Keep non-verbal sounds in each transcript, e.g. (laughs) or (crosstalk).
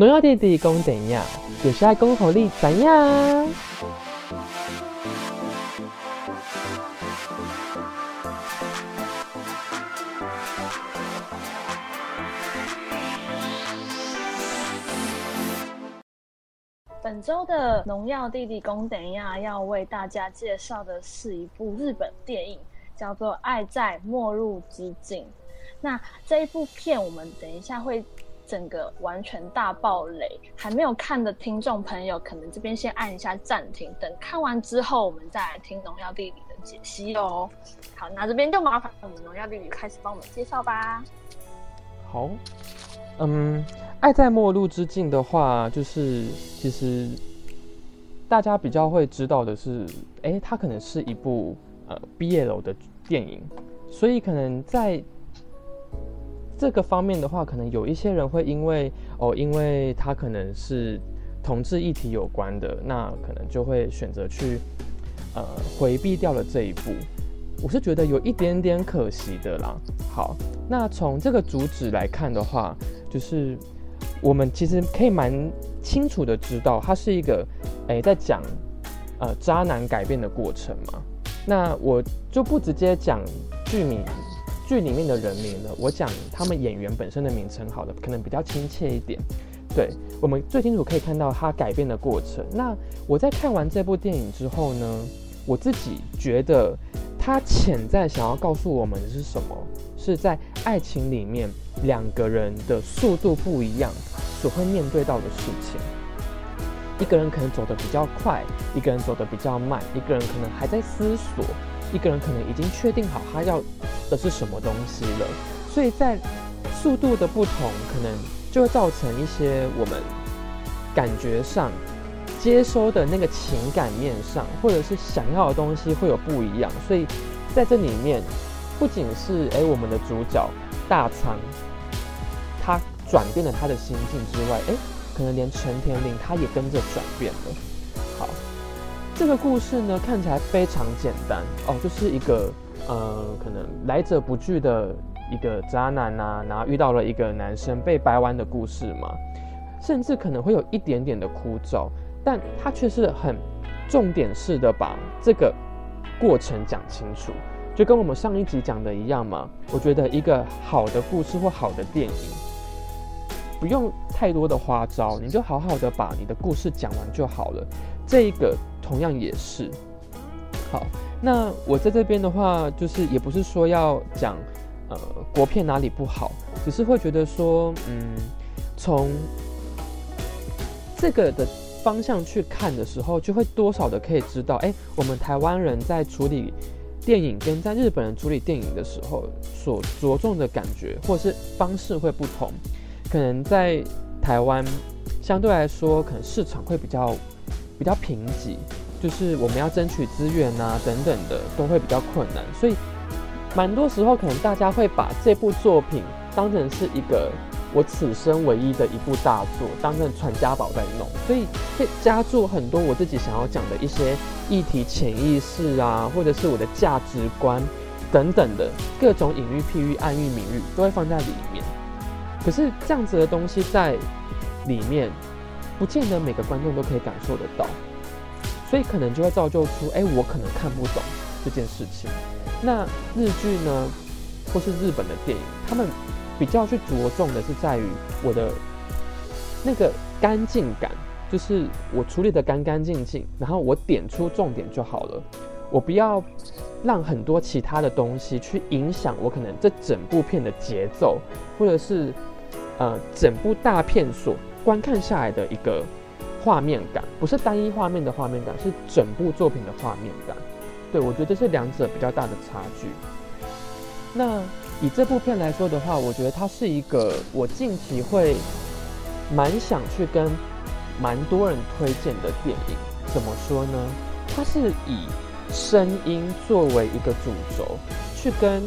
农药弟弟讲怎样，就是爱讲互你怎样。本周的农药弟弟公等亚要为大家介绍的是一部日本电影，叫做《爱在末路之境》。那这一部片，我们等一下会整个完全大爆雷，还没有看的听众朋友，可能这边先按一下暂停，等看完之后，我们再来听农药弟弟的解析哦。好，那这边就麻烦我们农药弟弟开始帮我们介绍吧。好，嗯。爱在末路之境的话，就是其实大家比较会知道的是，哎，它可能是一部呃 b 楼的电影，所以可能在这个方面的话，可能有一些人会因为哦，因为它可能是同志议题有关的，那可能就会选择去呃回避掉了这一步。我是觉得有一点点可惜的啦。好，那从这个主旨来看的话，就是。我们其实可以蛮清楚的知道，它是一个，诶，在讲，呃，渣男改变的过程嘛。那我就不直接讲剧名、剧里面的人名呢，我讲他们演员本身的名称好了，可能比较亲切一点。对我们最清楚可以看到他改变的过程。那我在看完这部电影之后呢，我自己觉得他潜在想要告诉我们的是什么？是在爱情里面。两个人的速度不一样，所会面对到的事情，一个人可能走得比较快，一个人走得比较慢，一个人可能还在思索，一个人可能已经确定好他要的是什么东西了。所以在速度的不同，可能就会造成一些我们感觉上接收的那个情感面上，或者是想要的东西会有不一样。所以在这里面，不仅是诶我们的主角大仓。他转变了他的心境之外，哎，可能连陈田林他也跟着转变了。这个故事呢看起来非常简单哦，就是一个呃，可能来者不拒的一个渣男呐，然后遇到了一个男生被掰弯的故事嘛，甚至可能会有一点点的枯燥，但他却是很重点式的把这个过程讲清楚，就跟我们上一集讲的一样嘛。我觉得一个好的故事或好的电影。不用太多的花招，你就好好的把你的故事讲完就好了。这一个同样也是。好，那我在这边的话，就是也不是说要讲，呃，国片哪里不好，只是会觉得说，嗯，从这个的方向去看的时候，就会多少的可以知道，哎，我们台湾人在处理电影跟在日本人处理电影的时候，所着重的感觉或是方式会不同。可能在台湾相对来说，可能市场会比较比较贫瘠，就是我们要争取资源啊等等的都会比较困难，所以蛮多时候可能大家会把这部作品当成是一个我此生唯一的一部大作，当成传家宝在弄，所以会加注很多我自己想要讲的一些议题、潜意识啊，或者是我的价值观等等的各种隐喻、譬喻、暗喻、明喻，都会放在里面。可是这样子的东西在里面，不见得每个观众都可以感受得到，所以可能就会造就出，哎，我可能看不懂这件事情。那日剧呢，或是日本的电影，他们比较去着重的是在于我的那个干净感，就是我处理的干干净净，然后我点出重点就好了，我不要让很多其他的东西去影响我可能这整部片的节奏，或者是。呃，整部大片所观看下来的一个画面感，不是单一画面的画面感，是整部作品的画面感。对我觉得这是两者比较大的差距。那以这部片来说的话，我觉得它是一个我近期会蛮想去跟蛮多人推荐的电影。怎么说呢？它是以声音作为一个主轴，去跟。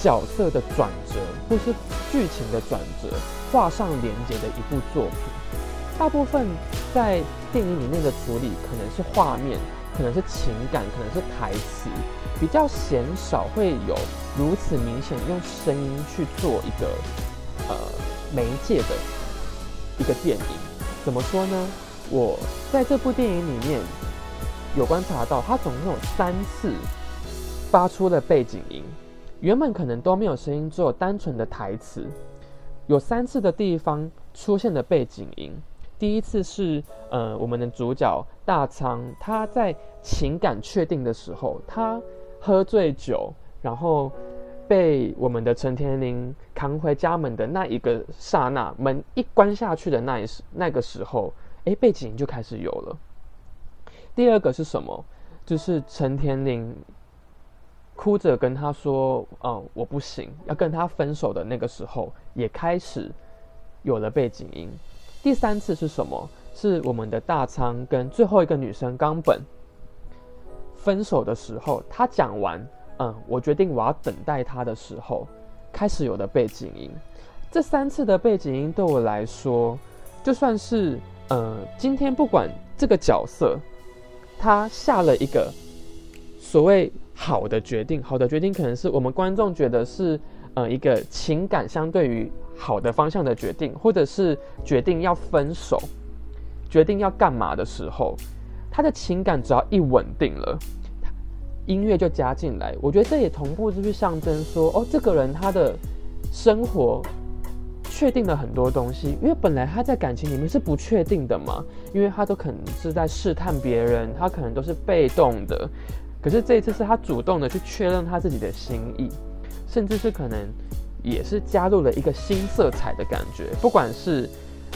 角色的转折，或是剧情的转折，画上连接的一部作品。大部分在电影里面的处理，可能是画面，可能是情感，可能是台词，比较鲜少会有如此明显用声音去做一个呃媒介的一个电影。怎么说呢？我在这部电影里面有观察到，它总共有三次发出了背景音，原本可能都没有声音，只有单纯的台词。有三次的地方出现的背景音。第一次是呃，我们的主角大仓，他在情感确定的时候，他喝醉酒，然后被我们的陈天林扛回家门的那一个刹那，门一关下去的那一时那个时候，哎，背景音就开始有了。第二个是什么？就是陈天林哭着跟他说：“嗯，我不行，要跟他分手的那个时候，也开始有了背景音。”第三次是什么？是我们的大仓跟最后一个女生冈本分手的时候，他讲完，嗯，我决定我要等待他的时候，开始有的背景音。这三次的背景音对我来说，就算是，呃，今天不管这个角色他下了一个所谓好的决定，好的决定可能是我们观众觉得是，呃，一个情感相对于。好的方向的决定，或者是决定要分手、决定要干嘛的时候，他的情感只要一稳定了，音乐就加进来。我觉得这也同步就是象征说，哦，这个人他的生活确定了很多东西，因为本来他在感情里面是不确定的嘛，因为他都可能是在试探别人，他可能都是被动的。可是这一次是他主动的去确认他自己的心意，甚至是可能。也是加入了一个新色彩的感觉，不管是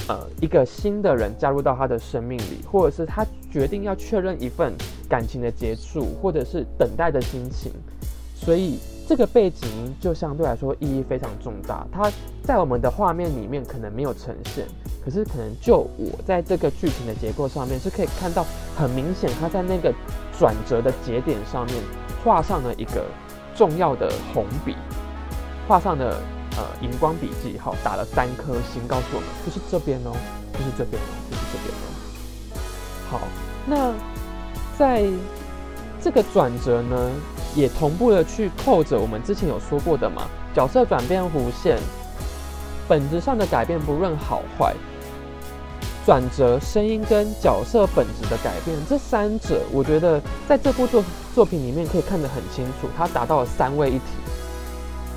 呃一个新的人加入到他的生命里，或者是他决定要确认一份感情的结束，或者是等待的心情，所以这个背景就相对来说意义非常重大。它在我们的画面里面可能没有呈现，可是可能就我在这个剧情的结构上面是可以看到很明显，它在那个转折的节点上面画上了一个重要的红笔。画上的呃荧光笔记号打了三颗星，告诉我们就是这边哦，就是这边哦，就是这边哦。好，那在这个转折呢，也同步的去扣着我们之前有说过的嘛，角色转变弧线，本质上的改变不论好坏，转折声音跟角色本质的改变，这三者我觉得在这部作作品里面可以看得很清楚，它达到了三位一体。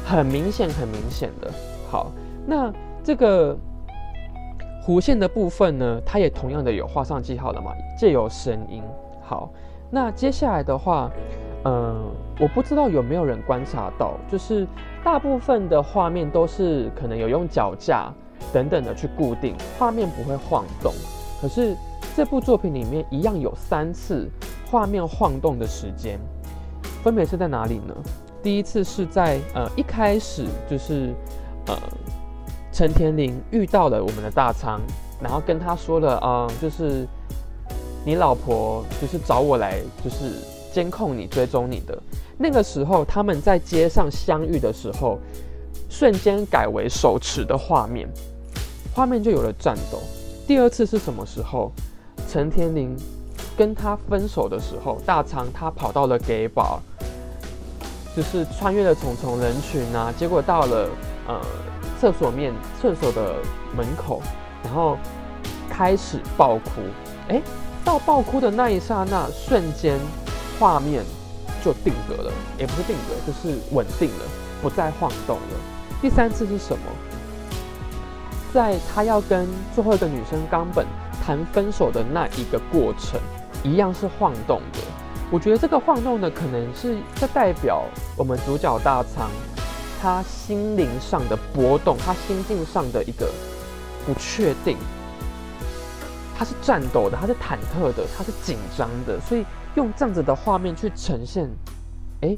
很明显，很明显的。好，那这个弧线的部分呢，它也同样的有画上记号了嘛？借由声音。好，那接下来的话，嗯，我不知道有没有人观察到，就是大部分的画面都是可能有用脚架等等的去固定，画面不会晃动。可是这部作品里面一样有三次画面晃动的时间，分别是在哪里呢？第一次是在呃一开始就是呃陈田林遇到了我们的大仓，然后跟他说了啊，就是你老婆就是找我来就是监控你追踪你的那个时候，他们在街上相遇的时候，瞬间改为手持的画面，画面就有了战斗。第二次是什么时候？陈天林跟他分手的时候，大长他跑到了 gay bar。就是穿越了重重人群啊，结果到了呃厕所面厕所的门口，然后开始爆哭。哎，到爆哭的那一刹那，瞬间画面就定格了，也不是定格，就是稳定了，不再晃动了。第三次是什么？在他要跟最后一个女生冈本谈分手的那一个过程，一样是晃动的。我觉得这个晃动的可能是在代表我们主角大仓，他心灵上的波动，他心境上的一个不确定，他是颤抖的，他是忐忑的，他是紧张的，所以用这样子的画面去呈现。哎，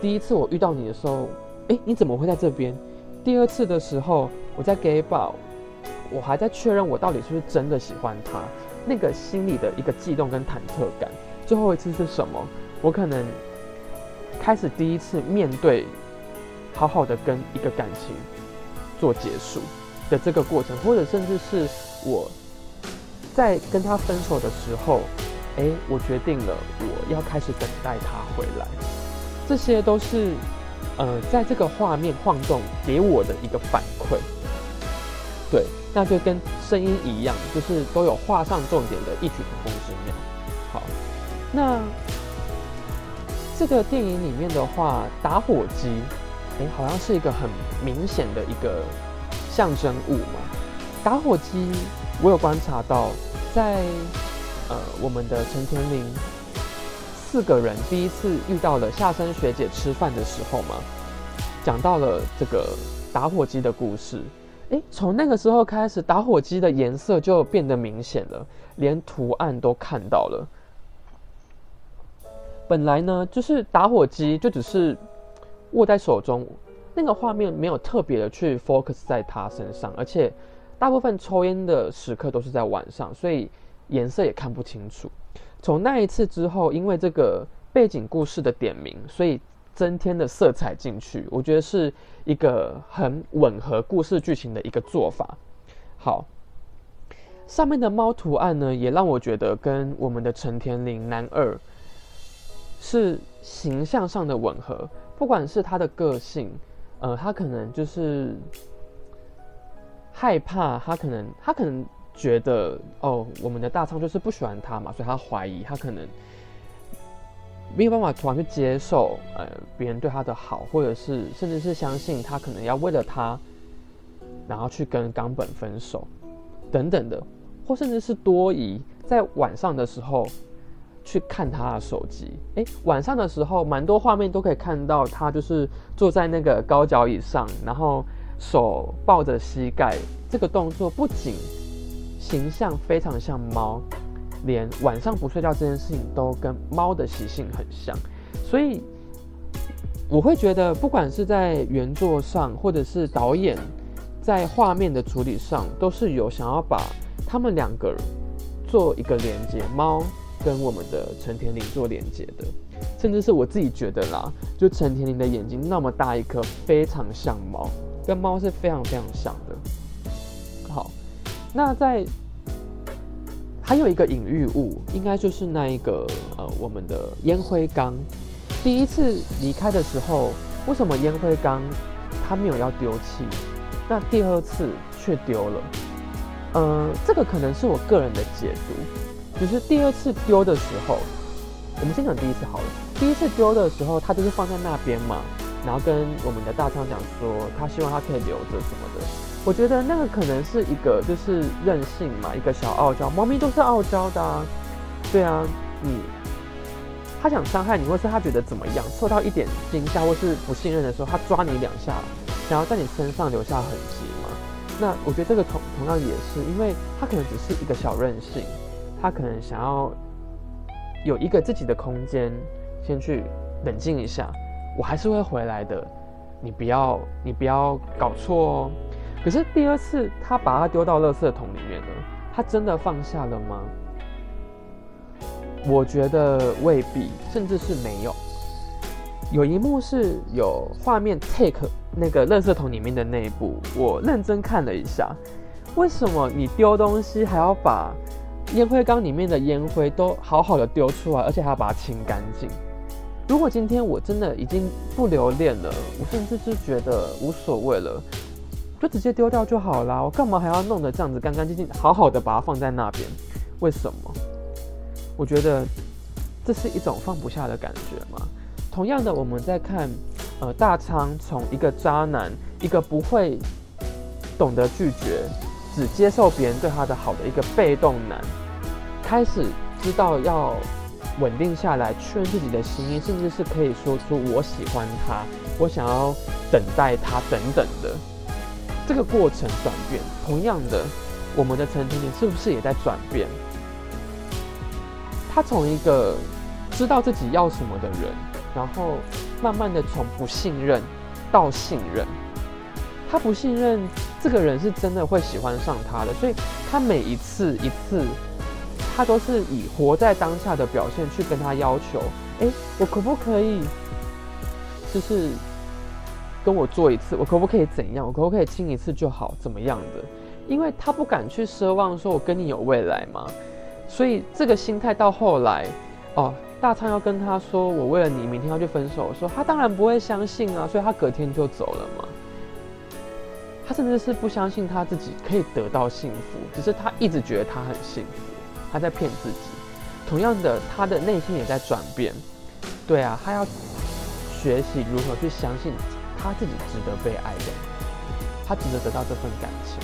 第一次我遇到你的时候，哎，你怎么会在这边？第二次的时候，我在 gay bar，我还在确认我到底是不是真的喜欢他，那个心里的一个悸动跟忐忑感。最后一次是什么？我可能开始第一次面对，好好的跟一个感情做结束的这个过程，或者甚至是我在跟他分手的时候，哎，我决定了我要开始等待他回来。这些都是呃，在这个画面晃动给我的一个反馈。对，那就跟声音一样，就是都有画上重点的异曲同工之妙。好，那这个电影里面的话，打火机，哎，好像是一个很明显的一个象征物嘛。打火机，我有观察到，在呃我们的陈田林四个人第一次遇到了夏生学姐吃饭的时候嘛，讲到了这个打火机的故事。诶，从那个时候开始，打火机的颜色就变得明显了，连图案都看到了。本来呢，就是打火机就只是握在手中，那个画面没有特别的去 focus 在他身上，而且大部分抽烟的时刻都是在晚上，所以颜色也看不清楚。从那一次之后，因为这个背景故事的点名，所以。增添的色彩进去，我觉得是一个很吻合故事剧情的一个做法。好，上面的猫图案呢，也让我觉得跟我们的陈田林男二是形象上的吻合。不管是他的个性，呃，他可能就是害怕，他可能他可能觉得哦，我们的大仓就是不喜欢他嘛，所以他怀疑，他可能。没有办法突然去接受，呃，别人对他的好，或者是甚至是相信他可能要为了他，然后去跟冈本分手，等等的，或甚至是多疑，在晚上的时候去看他的手机。哎，晚上的时候，蛮多画面都可以看到他就是坐在那个高脚椅上，然后手抱着膝盖，这个动作不仅形象非常像猫。连晚上不睡觉这件事情都跟猫的习性很像，所以我会觉得，不管是在原作上，或者是导演在画面的处理上，都是有想要把他们两个做一个连接，猫跟我们的陈田林做连接的，甚至是我自己觉得啦，就陈田林的眼睛那么大一颗，非常像猫，跟猫是非常非常像的。那在。还有一个隐喻物，应该就是那一个呃，我们的烟灰缸。第一次离开的时候，为什么烟灰缸它没有要丢弃？那第二次却丢了。呃，这个可能是我个人的解读，就是第二次丢的时候，我们先讲第一次好了。第一次丢的时候，它就是放在那边嘛，然后跟我们的大仓讲说，他希望他可以留着什么的。我觉得那个可能是一个就是任性嘛，一个小傲娇，猫咪都是傲娇的啊。对啊，你他想伤害你，或是他觉得怎么样，受到一点惊吓或是不信任的时候，他抓你两下，想要在你身上留下痕迹嘛。那我觉得这个同同样也是，因为他可能只是一个小任性，他可能想要有一个自己的空间，先去冷静一下，我还是会回来的，你不要你不要搞错哦。可是第二次，他把它丢到垃圾桶里面了，他真的放下了吗？我觉得未必，甚至是没有。有一幕是有画面 take 那个垃圾桶里面的那一部，我认真看了一下，为什么你丢东西还要把烟灰缸里面的烟灰都好好的丢出来，而且还要把它清干净？如果今天我真的已经不留恋了，我甚至是觉得无所谓了。就直接丢掉就好啦，我干嘛还要弄得这样子干干净净，好好的把它放在那边？为什么？我觉得这是一种放不下的感觉嘛。同样的，我们在看，呃，大仓从一个渣男，一个不会懂得拒绝，只接受别人对他的好的一个被动男，开始知道要稳定下来，确认自己的心意，甚至是可以说出我喜欢他，我想要等待他等等的。这个过程转变，同样的，我们的陈婷婷是不是也在转变？她从一个知道自己要什么的人，然后慢慢的从不信任到信任。她不信任这个人是真的会喜欢上他的，所以她每一次一次，她都是以活在当下的表现去跟他要求：哎，我可不可以？就是。跟我做一次，我可不可以怎样？我可不可以亲一次就好？怎么样的？因为他不敢去奢望说我跟你有未来嘛，所以这个心态到后来，哦，大仓要跟他说我为了你明天要去分手，说他当然不会相信啊，所以他隔天就走了嘛。他甚至是不相信他自己可以得到幸福，只是他一直觉得他很幸福，他在骗自己。同样的，他的内心也在转变。对啊，他要学习如何去相信他自己值得被爱的，他值得得到这份感情。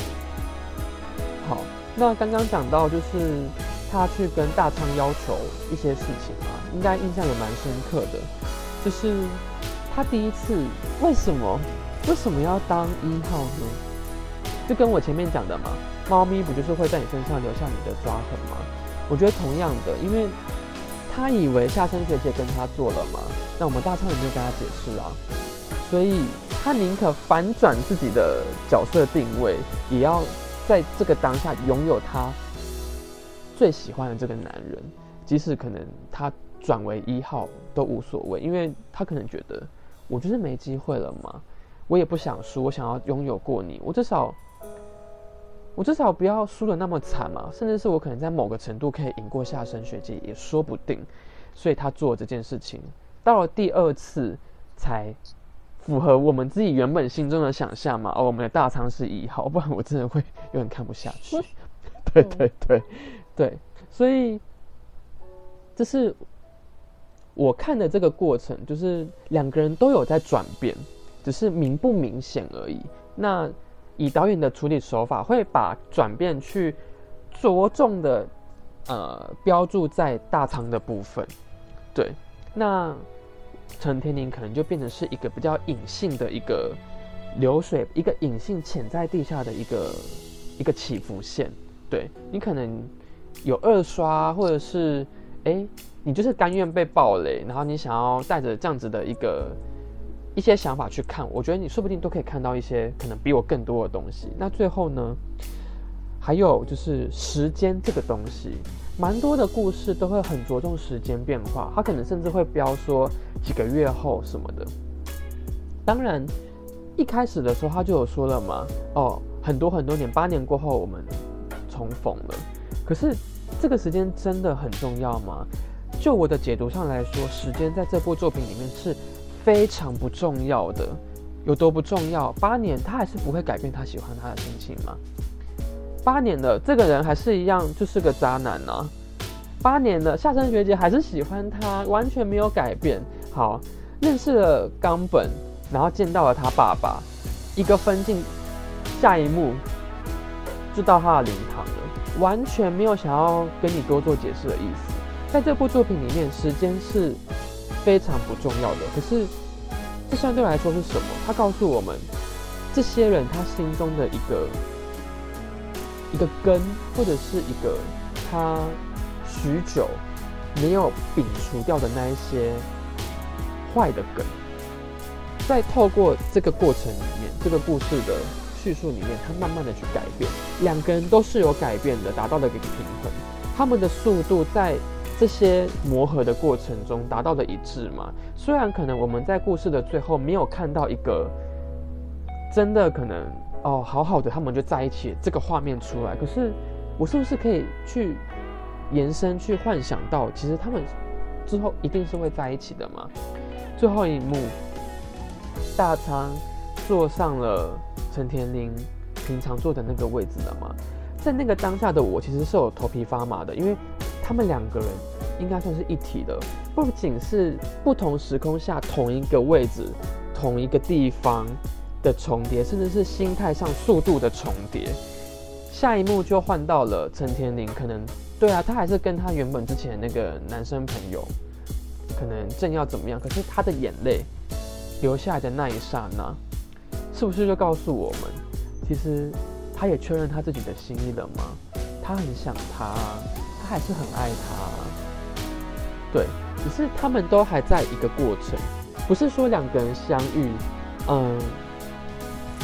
好，那刚刚讲到就是他去跟大昌要求一些事情嘛，应该印象也蛮深刻的，就是他第一次为什么为什么要当一号呢？就跟我前面讲的嘛，猫咪不就是会在你身上留下你的抓痕吗？我觉得同样的，因为他以为夏生学姐跟他做了嘛，那我们大昌也没有跟他解释啊，所以他宁可反转自己的角色定位，也要在这个当下拥有他最喜欢的这个男人，即使可能他转为一号都无所谓，因为他可能觉得我就是没机会了嘛，我也不想输，我想要拥有过你，我至少。我至少不要输的那么惨嘛，甚至是我可能在某个程度可以赢过下生学姐也说不定，所以他做这件事情，到了第二次才符合我们自己原本心中的想象嘛。哦，我们的大仓是一号，(laughs) 不然我真的会有点看不下去。(laughs) 对对对对，所以这是我看的这个过程，就是两个人都有在转变，只是明不明显而已。那。以导演的处理手法，会把转变去着重的呃标注在大仓的部分，对，那陈天宁可能就变成是一个比较隐性的一个流水，一个隐性潜在地下的一个一个起伏线，对你可能有二刷，或者是哎，你就是甘愿被暴雷，然后你想要带着这样子的一个。一些想法去看，我觉得你说不定都可以看到一些可能比我更多的东西。那最后呢，还有就是时间这个东西，蛮多的故事都会很着重时间变化，它可能甚至会标说几个月后什么的。当然，一开始的时候他就有说了嘛，哦，很多很多年，八年过后我们重逢了。可是这个时间真的很重要吗？就我的解读上来说，时间在这部作品里面是。非常不重要的，有多不重要？八年他还是不会改变他喜欢他的心情吗？八年了，这个人还是一样，就是个渣男呢。八年了，夏生学姐还是喜欢他，完全没有改变。好，认识了冈本，然后见到了他爸爸，一个分镜，下一幕就到他的灵堂了，完全没有想要跟你多做解释的意思。在这部作品里面，时间是。非常不重要的，可是这相对来说是什么？他告诉我们，这些人他心中的一个一个根，或者是一个他许久没有摒除掉的那一些坏的根，在透过这个过程里面，这个故事的叙述里面，他慢慢的去改变，两个人都是有改变的，达到了一个平衡，他们的速度在。这些磨合的过程中达到的一致嘛？虽然可能我们在故事的最后没有看到一个真的可能哦，好好的他们就在一起这个画面出来，可是我是不是可以去延伸去幻想到，其实他们之后一定是会在一起的嘛？最后一幕，大仓坐上了陈田林平常坐的那个位置了嘛？在那个当下的我其实是有头皮发麻的，因为他们两个人。应该算是一体的，不仅是不同时空下同一个位置、同一个地方的重叠，甚至是心态上速度的重叠。下一幕就换到了陈天林，可能对啊，他还是跟他原本之前那个男生朋友，可能正要怎么样，可是他的眼泪流下来的那一刹那，是不是就告诉我们，其实他也确认他自己的心意了吗？他很想他，他还是很爱他。对，只是他们都还在一个过程，不是说两个人相遇，嗯，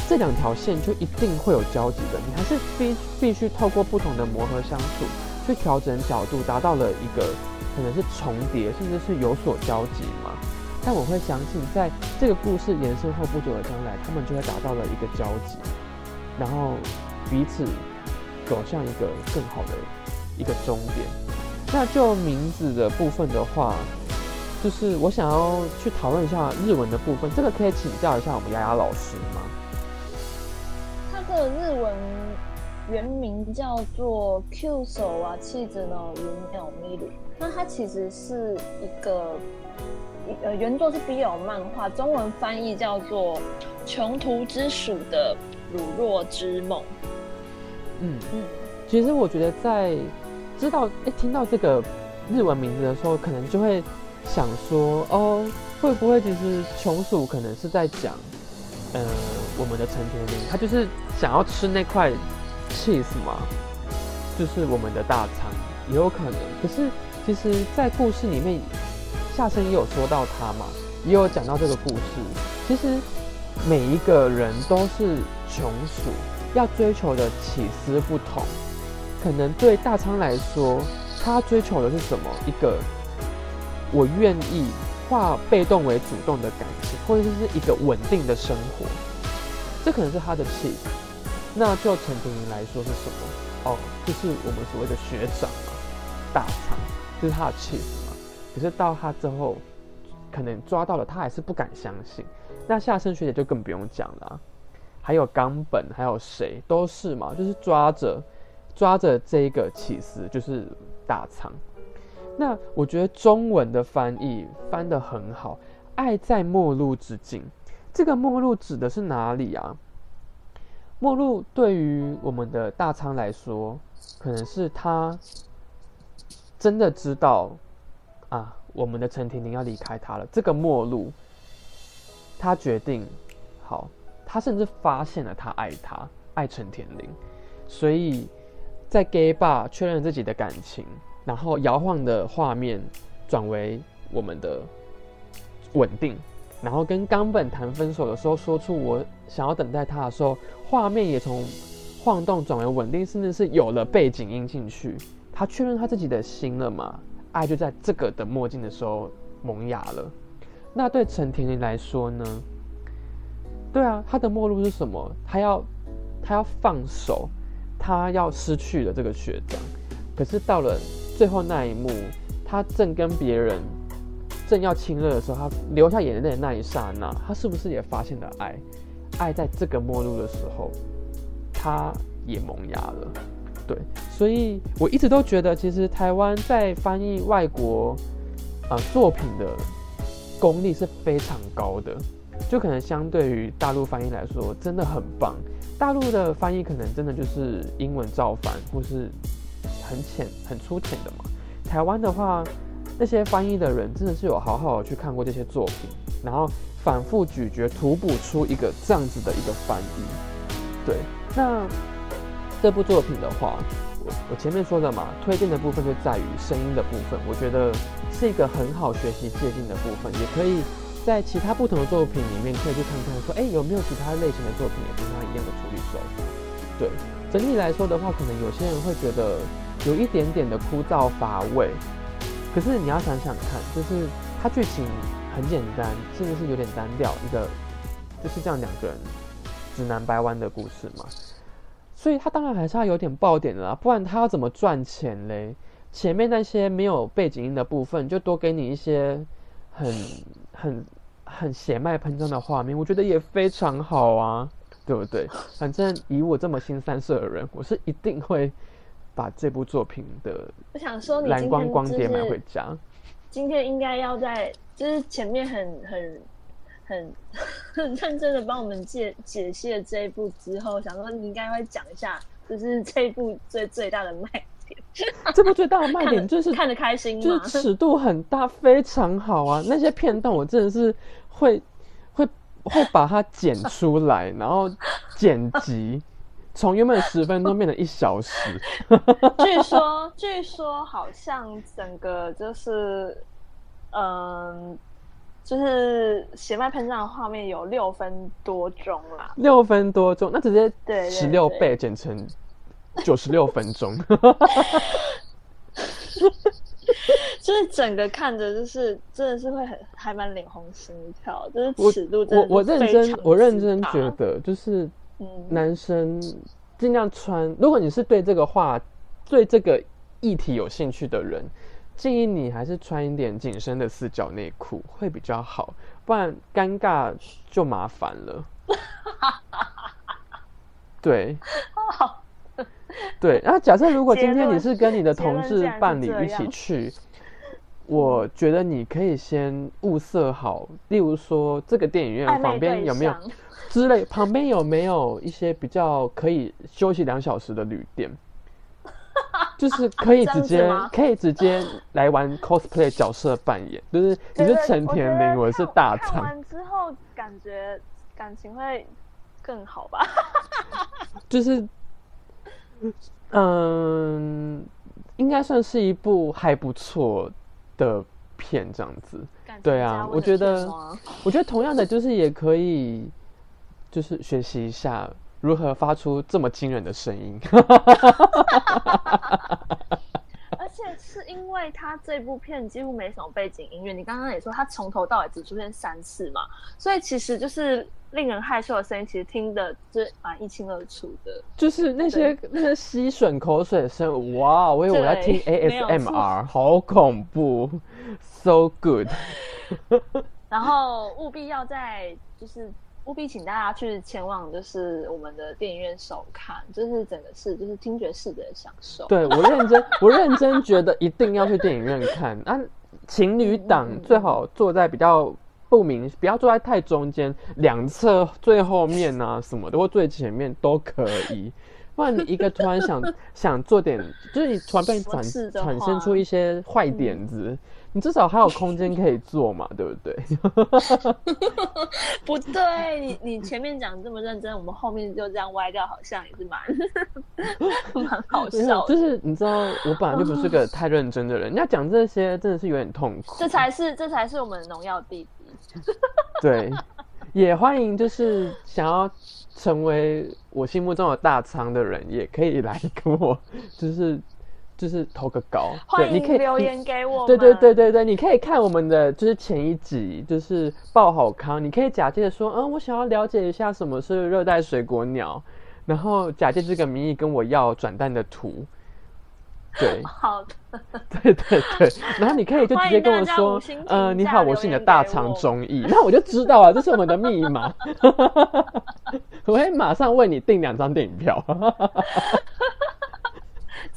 这两条线就一定会有交集的。你还是必必须透过不同的磨合相处，去调整角度，达到了一个可能是重叠，甚至是有所交集嘛。但我会相信，在这个故事延伸后不久的将来，他们就会达到了一个交集，然后彼此走向一个更好的一个终点。那就名字的部分的话，就是我想要去讨论一下日文的部分，这个可以请教一下我们丫丫老师吗？他的日文原名叫做 Q 手啊，气质呢云鸟咪鲁。那它其实是一个，呃，原作是 BL 漫画，中文翻译叫做《穷途之鼠的乳酪之梦》。嗯嗯，其实我觉得在知道哎听到这个日文名字的时候，可能就会想说，哦，会不会其实穷鼠可能是在讲，呃，我们的陈田林，他就是想要吃那块 cheese 嘛，就是我们的大餐，也有可能。可是。其实，在故事里面，夏生也有说到他嘛，也有讲到这个故事。其实每一个人都是穷鼠，要追求的起思不同。可能对大仓来说，他追求的是什么？一个我愿意化被动为主动的感情，或者是一个稳定的生活。这可能是他的气质。那就陈庭云来说是什么？哦，就是我们所谓的学长嘛，大仓。就是他的气质嘛，可是到他之后，可能抓到了，他还是不敢相信。那夏生学姐就更不用讲了，还有冈本，还有谁都是嘛，就是抓着抓着这一个起司，就是大仓。那我觉得中文的翻译翻得很好，“爱在末路之境”，这个末路指的是哪里啊？末路对于我们的大仓来说，可能是他。真的知道啊，我们的陈婷婷要离开他了。这个末路，他决定好，他甚至发现了他爱他，爱陈田玲，所以在 gay 吧确认自己的感情，然后摇晃的画面转为我们的稳定，然后跟冈本谈分手的时候，说出我想要等待他的时候，画面也从晃动转为稳定，甚至是有了背景音进去。他确认他自己的心了嘛？爱就在这个的墨镜的时候萌芽了。那对陈甜甜来说呢？对啊，他的末路是什么？他要他要放手，他要失去了这个学长。可是到了最后那一幕，他正跟别人正要亲热的时候，他流下眼泪的那一刹那，他是不是也发现了爱？爱在这个末路的时候，他也萌芽了。对，所以我一直都觉得，其实台湾在翻译外国啊作品的功力是非常高的，就可能相对于大陆翻译来说，真的很棒。大陆的翻译可能真的就是英文照翻，或是很浅、很粗浅的嘛。台湾的话，那些翻译的人真的是有好好的去看过这些作品，然后反复咀嚼、吐补出一个这样子的一个翻译。对，那。这部作品的话，我我前面说的嘛，推荐的部分就在于声音的部分，我觉得是一个很好学习借鉴的部分，也可以在其他不同的作品里面可以去看看，说哎有没有其他类型的作品也跟他一样的处理手法。对，整体来说的话，可能有些人会觉得有一点点的枯燥乏味，可是你要想想看，就是它剧情很简单，甚至是有点单调，一个就是这样两个人直男掰弯的故事嘛。所以他当然还是要有点爆点的啦，不然他要怎么赚钱嘞？前面那些没有背景音的部分，就多给你一些很很很血脉喷张的画面，我觉得也非常好啊，对不对？反正以我这么新三色的人，我是一定会把这部作品的我想说，你蓝光光碟买回家。今天应该要在，就是前面很很。很 (laughs) 很认真的帮我们解解析了这一部之后，想说你应该会讲一下，就是这一部最最大的卖点。这部最大的卖点 (laughs) 就是看得开心，就是尺度很大，非常好啊！那些片段我真的是会会会把它剪出来，然后剪辑，从原本十分钟变成一小时。(laughs) 据说据说好像整个就是嗯。就是血脉喷张的画面有六分多钟啦，六分多钟，那直接对十六倍剪成九十六分钟，(laughs) (laughs) 就是整个看着就是真的是会很还蛮脸红心跳，就是尺度我我认真我认真觉得就是男生尽量穿，如果你是对这个话对这个议题有兴趣的人。建议你还是穿一点紧身的四角内裤会比较好，不然尴尬就麻烦了。对，(laughs) 好，对。然后假设如果今天你是跟你的同志伴侣一起去，我觉得你可以先物色好，例如说这个电影院旁边有没有之类，旁边有没有一些比较可以休息两小时的旅店？(laughs) 就是可以直接可以直接来玩 cosplay 角色扮演，就是你是陈田得玲，我是看看大仓，完之后感觉感情会更好吧？(laughs) 就是嗯，应该算是一部还不错的片这样子。对啊我觉得我觉得同样的，就是也可以，就是学习一下如何发出这么惊人的声音。而且是因为他这部片几乎没什么背景音乐，你刚刚也说他从头到尾只出现三次嘛，所以其实就是令人害羞的声音，其实听的就是蛮一清二楚的。就是那些那些吸吮口水声，哇！我以为我在听 ASMR，好恐怖，so good。然后务必要在就是务必请大家去前往就是我们的电影院首看，就是整个是就是听觉视觉的享受。对我认真，我认真觉得一定要去电影院看。啊，情侣档最好坐在比较不明，不要坐在太中间，两侧最后面啊什么的，或最前面都可以。不然你一个突然想 (laughs) 想做点，就是你突然被转什么事的产生出一些坏点子，你至少还有空间可以做嘛，(laughs) 对不对？(laughs) 不对，你你前面讲这么认真，我们后面就这样歪掉，好像也是蛮 (laughs) 蛮好笑的。就是你知道，我本来就不是个太认真的人，你要讲这些真的是有点痛苦。这才是这才是我们的农药弟弟。对，也欢迎就是想要成为我心目中的大仓的人，也可以来跟我，就是就是投个稿，对，欢你可以迎留。言给我们。对对对对对，你可以看我们的就是前一集，就是报好康，你可以假借的说，嗯，我想要了解一下什么是热带水果鸟，然后假借这个名义跟我要转蛋的图，对，(laughs) 好的，(laughs) 对对对，然后你可以就直接跟我说呃，你好，我是你的大肠我中医，那我就知道啊，这是我们的密码，(laughs) 我会马上为你订两张电影票。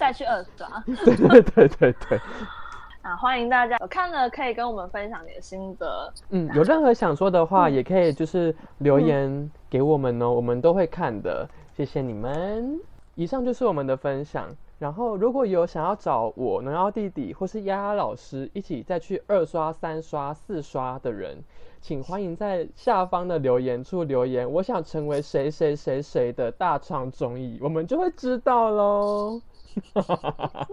再去二刷对对对对对，(laughs) 啊！欢迎大家有看了可以跟我们分享你的心得。嗯，有任何想说的话，也可以就是留言给我们哦，我们都会看的，谢谢你们。以上就是我们的分享。然后，如果有想要找我农药弟弟或是丫丫老师一起再去二刷、三刷、四刷的人，请欢迎在下方的留言处留言。我想成为谁谁谁谁的大创综艺，我们就会知道喽。哈哈哈，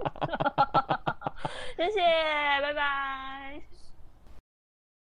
谢谢，拜拜。